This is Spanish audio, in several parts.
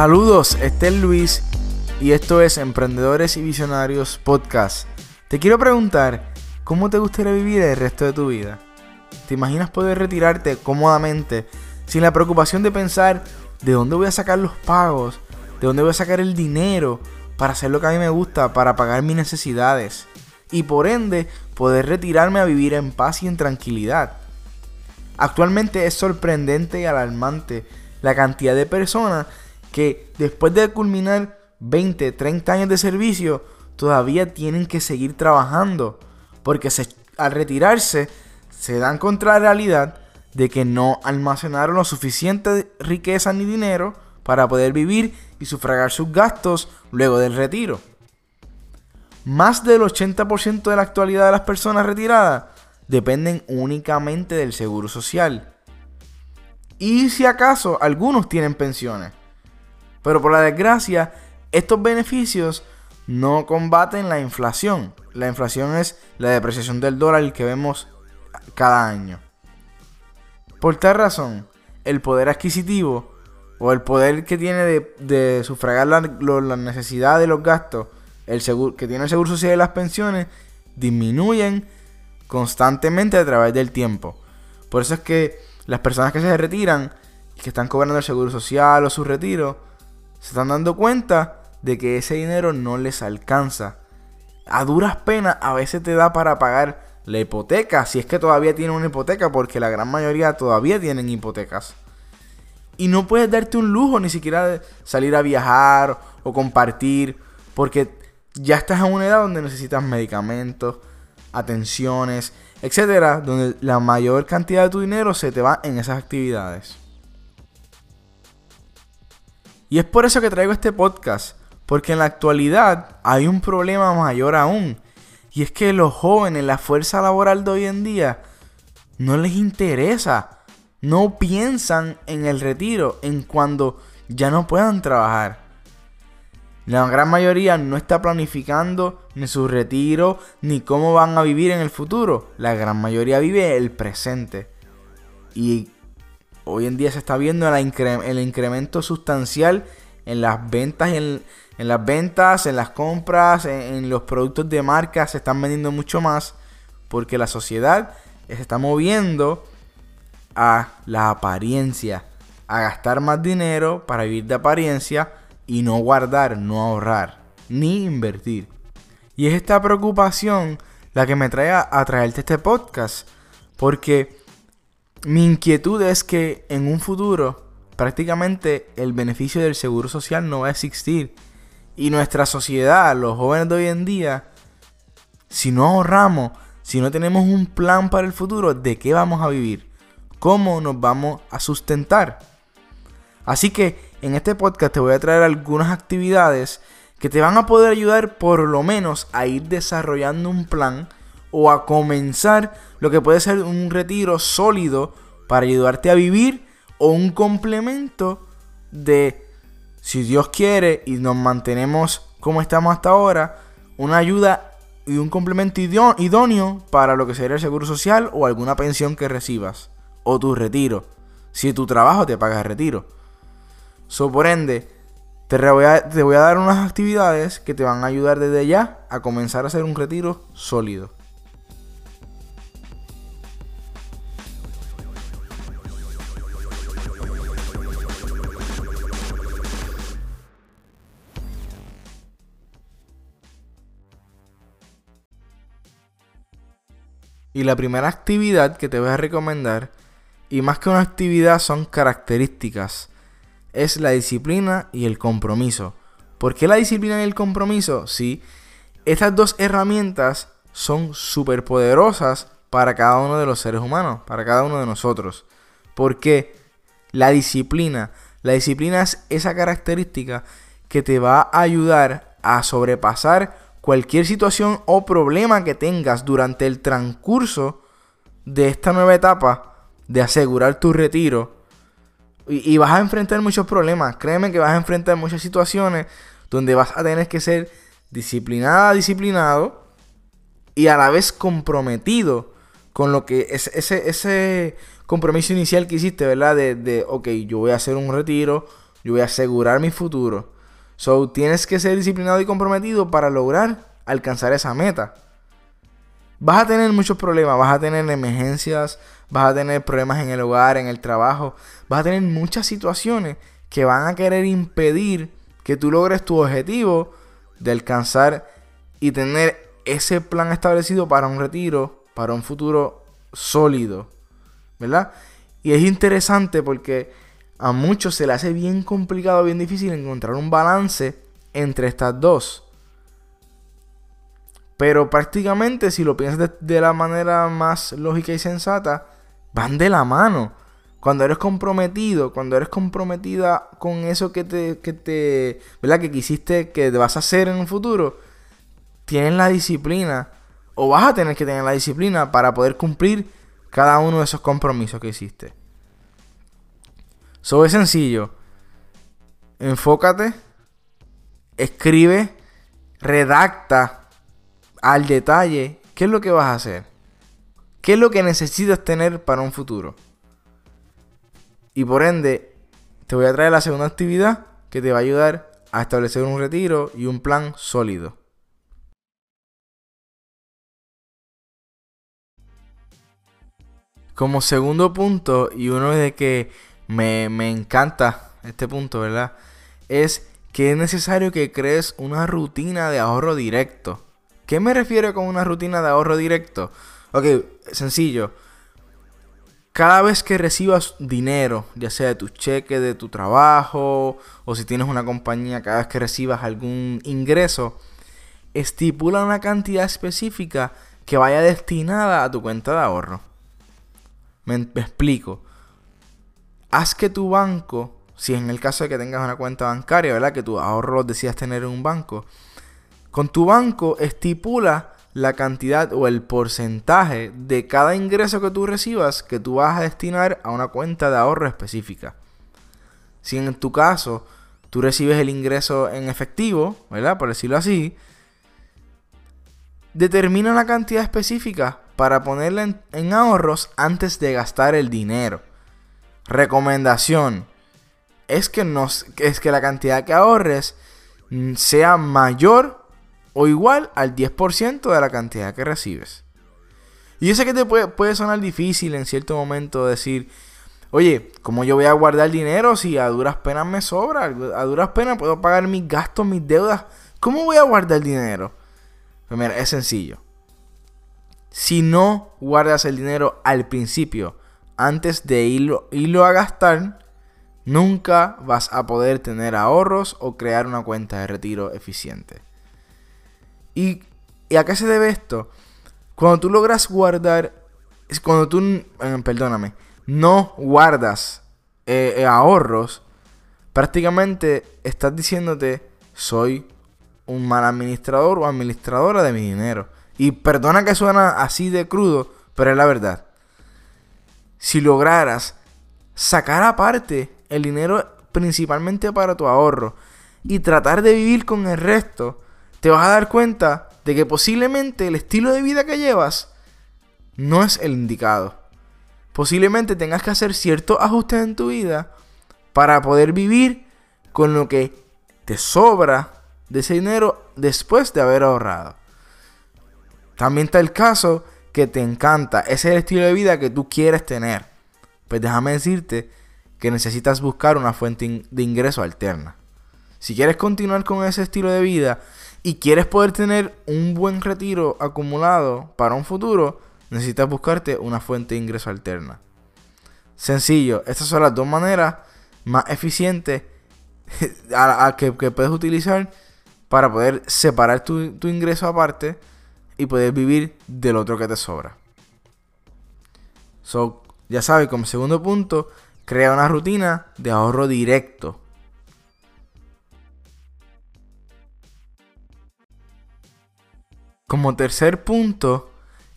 Saludos, este es Luis y esto es Emprendedores y Visionarios Podcast. Te quiero preguntar, ¿cómo te gustaría vivir el resto de tu vida? ¿Te imaginas poder retirarte cómodamente sin la preocupación de pensar de dónde voy a sacar los pagos, de dónde voy a sacar el dinero para hacer lo que a mí me gusta, para pagar mis necesidades? Y por ende, poder retirarme a vivir en paz y en tranquilidad. Actualmente es sorprendente y alarmante la cantidad de personas que después de culminar 20, 30 años de servicio, todavía tienen que seguir trabajando. Porque al retirarse se dan contra la realidad de que no almacenaron lo suficiente riqueza ni dinero para poder vivir y sufragar sus gastos luego del retiro. Más del 80% de la actualidad de las personas retiradas dependen únicamente del seguro social. Y si acaso algunos tienen pensiones. Pero por la desgracia, estos beneficios no combaten la inflación. La inflación es la depreciación del dólar que vemos cada año. Por tal razón, el poder adquisitivo o el poder que tiene de, sufragar la, las necesidades de los gastos el que tiene el seguro social y las pensiones disminuyen constantemente a través del tiempo. Por eso es que las personas que se retiran y que están cobrando el seguro social o su retiro, se están dando cuenta de que ese dinero no les alcanza. A duras penas a veces te da para pagar la hipoteca, si es que todavía tienen una hipoteca, porque la gran mayoría todavía tienen hipotecas. Y no puedes darte un lujo ni siquiera salir a viajar o compartir, porque ya estás en una edad donde necesitas medicamentos, atenciones, etcétera, donde la mayor cantidad de tu dinero se te va en esas actividades. Y es por eso que traigo este podcast, porque en la actualidad hay un problema mayor aún, y es que los jóvenes, la fuerza laboral de hoy en día, no les interesa, no piensan en el retiro, en cuando ya no puedan trabajar. La gran mayoría no está planificando ni su retiro ni cómo van a vivir en el futuro. La gran mayoría vive el presente. Y hoy en día se está viendo el, incremento sustancial en las ventas, en, las ventas, en las compras, en, los productos de marca se están vendiendo mucho más porque la sociedad se está moviendo a la apariencia, a gastar más dinero para vivir de apariencia y no guardar, no ahorrar, ni invertir. Y es esta preocupación la que me trae a, traerte este podcast, porque mi inquietud es que en un futuro prácticamente el beneficio del seguro social no va a existir. Y nuestra sociedad, los jóvenes de hoy en día, si no ahorramos, si no tenemos un plan para el futuro, ¿de qué vamos a vivir? ¿Cómo nos vamos a sustentar? Así que en este podcast te voy a traer algunas actividades que te van a poder ayudar por lo menos a ir desarrollando un plan o a comenzar lo que puede ser un retiro sólido para ayudarte a vivir o un complemento de, si Dios quiere y nos mantenemos como estamos hasta ahora, una ayuda y un complemento idóneo para lo que sería el seguro social o alguna pensión que recibas o tu retiro, si tu trabajo te paga el retiro. So, por ende, te voy, a, te voy a dar unas actividades que te van a ayudar desde ya a comenzar a hacer un retiro sólido. Y la primera actividad que te voy a recomendar, y más que una actividad son características es la disciplina y el compromiso. ¿Por qué la disciplina y el compromiso? Sí, estas dos herramientas son súper poderosas para cada uno de los seres humanos, para cada uno de nosotros. Porque la disciplina, la disciplina es esa característica que te va a ayudar a sobrepasar cualquier situación o problema que tengas durante el transcurso de esta nueva etapa de asegurar tu retiro y, vas a enfrentar muchos problemas. Créeme que vas a enfrentar muchas situaciones donde vas a tener que ser disciplinada, disciplinado y a la vez comprometido con lo que es ese, ese compromiso inicial que hiciste, ¿verdad? De, de, ok, yo voy a hacer un retiro Yo voy a asegurar mi futuro. So, tienes que ser disciplinado y comprometido para lograr alcanzar esa meta. Vas a tener muchos problemas, vas a tener emergencias, vas a tener problemas en el hogar, en el trabajo, vas a tener muchas situaciones que van a querer impedir que tú logres tu objetivo de alcanzar y tener ese plan establecido para un retiro, para un futuro sólido, ¿verdad? Y es interesante porque a muchos se le hace bien complicado, bien difícil encontrar un balance entre estas dos. Pero prácticamente si lo piensas de, la manera más lógica y sensata, van de la mano. Cuando eres comprometido, cuando eres comprometida con eso que te, que te, ¿verdad? Que quisiste, que vas a hacer en un futuro, tienes la disciplina, o vas a tener que tener la disciplina para poder cumplir cada uno de esos compromisos que hiciste. Eso es sencillo. Enfócate, escribe, redacta al detalle qué es lo que vas a hacer. ¿Qué es lo que necesitas tener para un futuro? Y por ende, te voy a traer la segunda actividad que te va a ayudar a establecer un retiro y un plan sólido. Como segundo punto, y uno de que me, me encanta este punto, ¿verdad? Es que es necesario que crees una rutina de ahorro directo. ¿Qué me refiero con una rutina de ahorro directo? Ok, sencillo. Cada vez que recibas dinero, ya sea de tu cheque, de tu trabajo, o si tienes una compañía, cada vez que recibas algún ingreso, estipula una cantidad específica que vaya destinada a tu cuenta de ahorro. Me explico. Haz que tu banco, si en el caso de que tengas una cuenta bancaria, ¿verdad? Que tu ahorro los decidas tener en un banco, con tu banco estipula la cantidad o el porcentaje de cada ingreso que tú recibas que tú vas a destinar a una cuenta de ahorro específica. Si en tu caso tú recibes el ingreso en efectivo, ¿verdad? Por decirlo así, determina una cantidad específica para ponerla en ahorros antes de gastar el dinero. Recomendación es que, es que la cantidad que ahorres sea mayor o igual al 10% de la cantidad que recibes. Y yo que te puede, puede sonar difícil en cierto momento decir, oye, ¿cómo yo voy a guardar dinero si a duras penas me sobra? A duras penas puedo pagar mis gastos, mis deudas. ¿Cómo voy a guardar dinero? Pues mira, es sencillo. Si no guardas el dinero al principio, antes de irlo, irlo a gastar, nunca vas a poder tener ahorros o crear una cuenta de retiro eficiente. ¿Y, a qué se debe esto? Cuando tú logras guardar, es cuando tú, eh, perdóname, no guardas eh, eh, ahorros, prácticamente estás diciéndote, soy un mal administrador o administradora de mi dinero. Y perdona que suena así de crudo, pero es la verdad. Si lograras sacar aparte el dinero principalmente para tu ahorro y tratar de vivir con el resto, te vas a dar cuenta de que posiblemente el estilo de vida que llevas no es el indicado. Posiblemente tengas que hacer ciertos ajustes en tu vida para poder vivir con lo que te sobra de ese dinero después de haber ahorrado. También está el caso que te encanta, ese es el estilo de vida que tú quieres tener. Pues déjame decirte que necesitas buscar una fuente de ingreso alterna. Si quieres continuar con ese estilo de vida y quieres poder tener un buen retiro acumulado para un futuro, necesitas buscarte una fuente de ingreso alterna. Sencillo, estas son las dos maneras más eficientes a, que, puedes utilizar para poder separar tu, tu ingreso aparte y poder vivir del otro que te sobra. So, ya sabes, como segundo punto, crea una rutina de ahorro directo. Como tercer punto,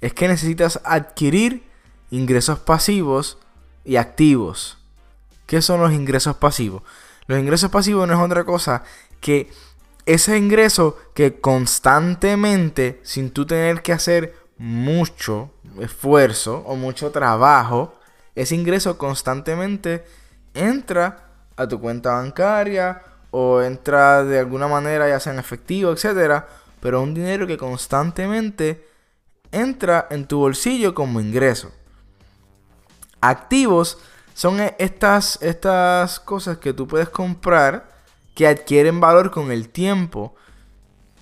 es que necesitas adquirir ingresos pasivos y activos. ¿Qué son los ingresos pasivos? Los ingresos pasivos no es otra cosa que ese ingreso que constantemente, sin tú tener que hacer mucho esfuerzo o mucho trabajo, ese ingreso constantemente entra a tu cuenta bancaria o entra de alguna manera ya sea en efectivo, etcétera, pero un dinero que constantemente entra en tu bolsillo como ingreso. Activos son e, estas, estas cosas que tú puedes comprar que adquieren valor con el tiempo,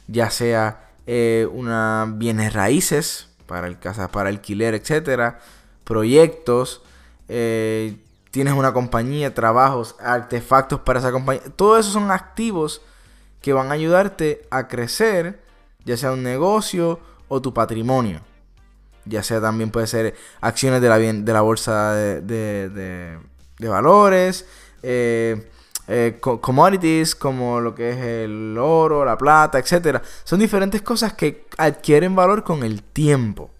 ya sea eh, una bienes raíces para el casa, para alquiler, etcétera, proyectos, eh, tienes una compañía, trabajos, artefactos para esa compañía. Todo eso son activos que van a ayudarte a crecer, ya sea un negocio o tu patrimonio. Ya sea también puede ser acciones de la, de la bolsa de, valores, eh, eh, commodities como lo que es el oro, la plata, etc. Son diferentes cosas que adquieren valor con el tiempo.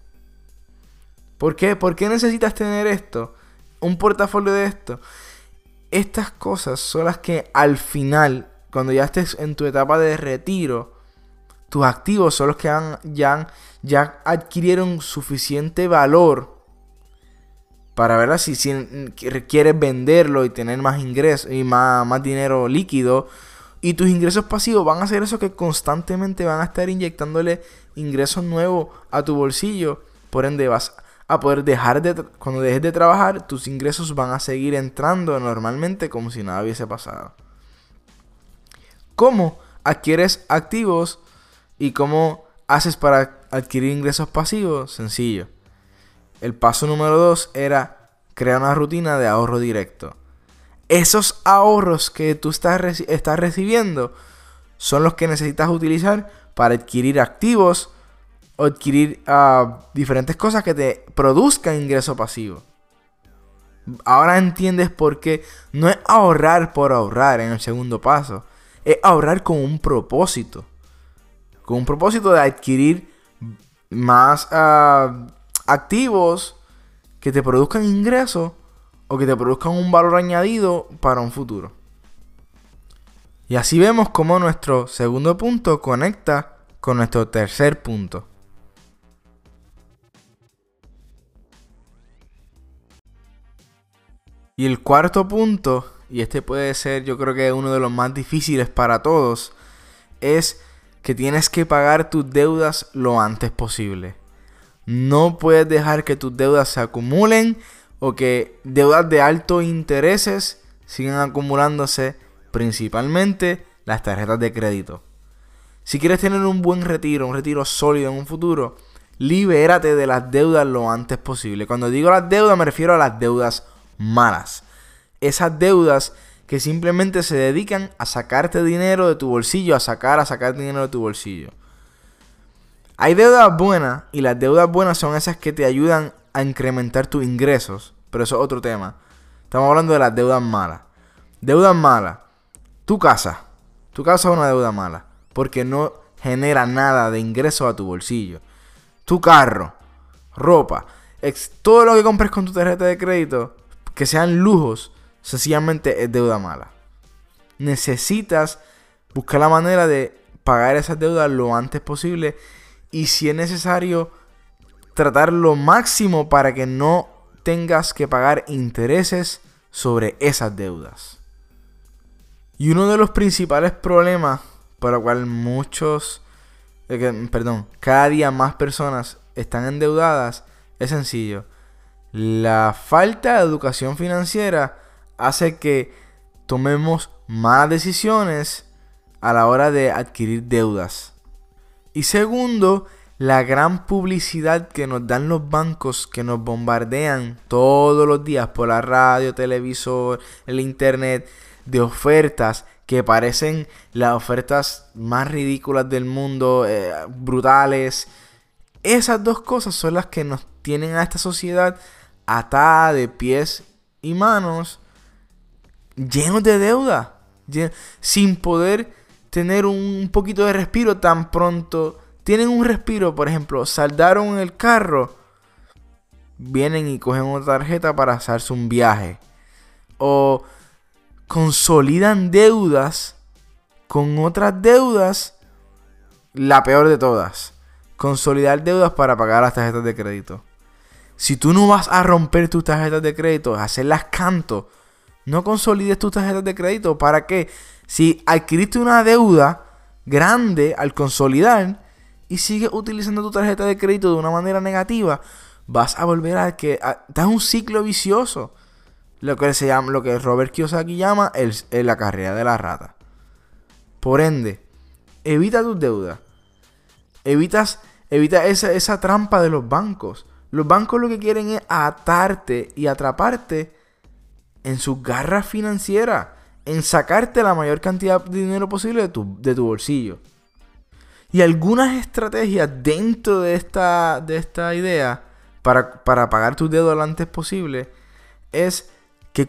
¿Por qué? ¿Por qué necesitas tener esto? un portafolio de esto. Estas cosas son las que al final, cuando ya estés en tu etapa de retiro, tus activos son los que han, ya, ya adquirieron suficiente valor para ver si, si quieres venderlo y tener más ingresos y más, más dinero líquido. Y tus ingresos pasivos van a ser eso que constantemente van a estar inyectándole ingresos nuevos a tu bolsillo. Por ende, vas a poder dejar de, cuando dejes de trabajar, tus ingresos van a seguir entrando normalmente como si nada hubiese pasado. ¿Cómo adquieres activos y cómo haces para adquirir ingresos pasivos? Sencillo. El paso número dos era crear una rutina de ahorro directo. Esos ahorros que tú estás, estás recibiendo son los que necesitas utilizar para adquirir activos o adquirir ah, diferentes cosas que te produzcan ingreso pasivo. Ahora entiendes por qué no es ahorrar por ahorrar en el segundo paso. Es ahorrar con un propósito. Con un propósito de adquirir más ah, activos que te produzcan ingresos o que te produzcan un valor añadido para un futuro. Y así vemos cómo nuestro segundo punto conecta con nuestro tercer punto. Y el cuarto punto, y este puede ser yo creo que uno de los más difíciles para todos, es que tienes que pagar tus deudas lo antes posible. No puedes dejar que tus deudas se acumulen o que deudas de altos intereses sigan acumulándose, principalmente las tarjetas de crédito. Si quieres tener un buen retiro, un retiro sólido en un futuro, libérate de las deudas lo antes posible. Cuando digo las deudas me refiero a las deudas malas. Esas deudas que simplemente se dedican a sacarte dinero de tu bolsillo, a sacar, a sacar dinero de tu bolsillo. Hay deudas buenas y las deudas buenas son esas que te ayudan a incrementar tus ingresos, pero eso es otro tema. Estamos hablando de las deudas malas. Deudas malas. Tu casa. Tu casa es una deuda mala porque no genera nada de ingresos a tu bolsillo. Tu carro, ropa, todo lo que compres con tu tarjeta de crédito que sean lujos, sencillamente es deuda mala. Necesitas buscar la manera de pagar esas deudas lo antes posible y si es necesario tratar lo máximo para que no tengas que pagar intereses sobre esas deudas. Y uno de los principales problemas para el cual muchos, eh, perdón, cada día más personas están endeudadas es sencillo la falta de educación financiera hace que tomemos malas decisiones a la hora de adquirir deudas. Y segundo, la gran publicidad que nos dan los bancos que nos bombardean todos los días por la radio, televisor, el internet de ofertas que parecen las ofertas más ridículas del mundo, eh, brutales. Esas dos cosas son las que nos tienen a esta sociedad atada de pies y manos, llenos de deuda, sin poder tener un poquito de respiro tan pronto. Tienen un respiro, por ejemplo, saldaron el carro, vienen y cogen una tarjeta para hacerse un viaje. O consolidan deudas con otras deudas, la peor de todas. Consolidar deudas para pagar las tarjetas de crédito. Si tú no vas a romper tus tarjetas de crédito, hacerlas canto, No consolides tus tarjetas de crédito. ¿Para qué? Si adquiriste una deuda grande al consolidar y sigues utilizando tu tarjeta de crédito de una manera negativa, vas a volver a que estás un ciclo vicioso. Lo que se llama, lo que Robert Kiyosaki llama el, la carrera de la rata. Por ende, evita tus deudas. Evitas, evita esa, esa trampa de los bancos. Los bancos lo que quieren es atarte y atraparte en sus garras financieras, en sacarte la mayor cantidad de dinero posible de tu, de tu bolsillo. Y algunas estrategias dentro de esta, de esta idea para, pagar tus deudas lo antes posible es que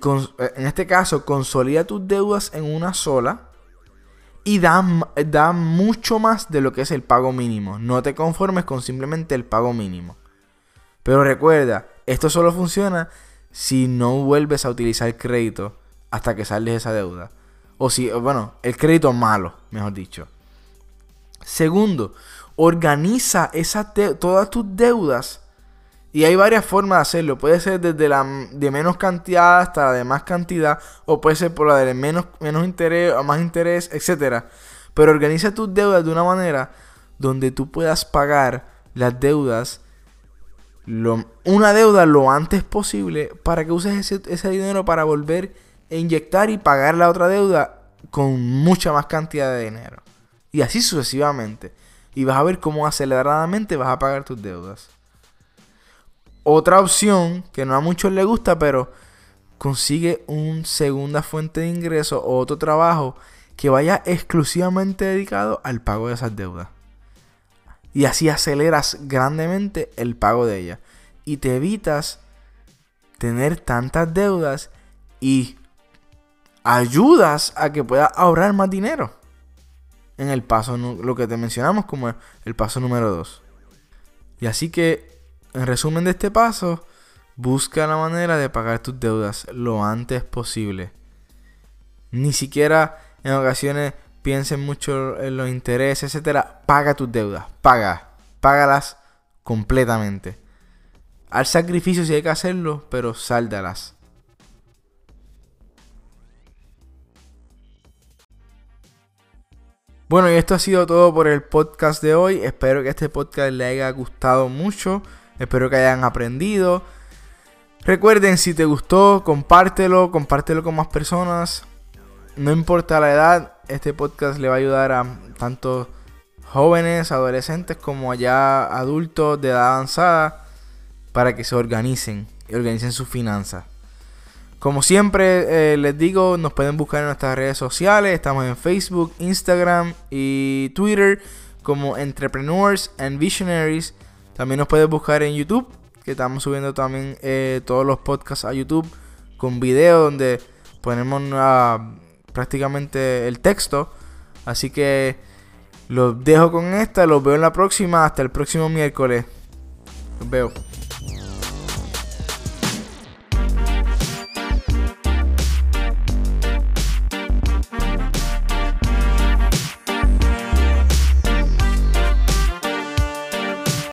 en este caso consolida tus deudas en una sola y da, da mucho más de lo que es el pago mínimo. No te conformes con simplemente el pago mínimo. Pero recuerda, esto solo funciona si no vuelves a utilizar crédito hasta que sales de esa deuda. O si, bueno, el crédito malo, mejor dicho. Segundo, organiza esa todas tus deudas. Y hay varias formas de hacerlo. Puede ser desde la de menos cantidad hasta la de más cantidad. O puede ser por la de menos, menos interés o más interés, etc. Pero organiza tus deudas de una manera donde tú puedas pagar las deudas. Una deuda lo antes posible para que uses ese, ese dinero para volver a inyectar y pagar la otra deuda con mucha más cantidad de dinero. Y así sucesivamente. Y vas a ver cómo aceleradamente vas a pagar tus deudas. Otra opción que no a muchos les gusta, pero consigue una segunda fuente de ingreso o otro trabajo que vaya exclusivamente dedicado al pago de esas deudas. Y así aceleras grandemente el pago de ellas. Y te evitas tener tantas deudas y ayudas a que puedas ahorrar más dinero en el paso, lo que te mencionamos como el paso número 2. Y así que, en resumen de este paso, busca la manera de pagar tus deudas lo antes posible. Ni siquiera en ocasiones piensen mucho en los intereses, etcétera. Paga tus deudas, paga, págalas completamente. Al sacrificio si hay que hacerlo, pero sáldalas. Bueno, y esto ha sido todo por el podcast de hoy. Espero que este podcast les haya gustado mucho. Espero que hayan aprendido. Recuerden, si te gustó, compártelo, compártelo con más personas. No importa la edad, este podcast le va a ayudar a tanto jóvenes, adolescentes como ya adultos de edad avanzada para que se organicen y organicen sus finanzas. Como siempre eh, les digo, nos pueden buscar en nuestras redes sociales. Estamos en Facebook, Instagram y Twitter como Entrepreneurs and Visionaries. También nos pueden buscar en YouTube, que estamos subiendo también eh, todos los podcasts a YouTube con video donde ponemos prácticamente el texto. Así que los dejo con esta, los veo en la próxima. Hasta el próximo miércoles. Los veo.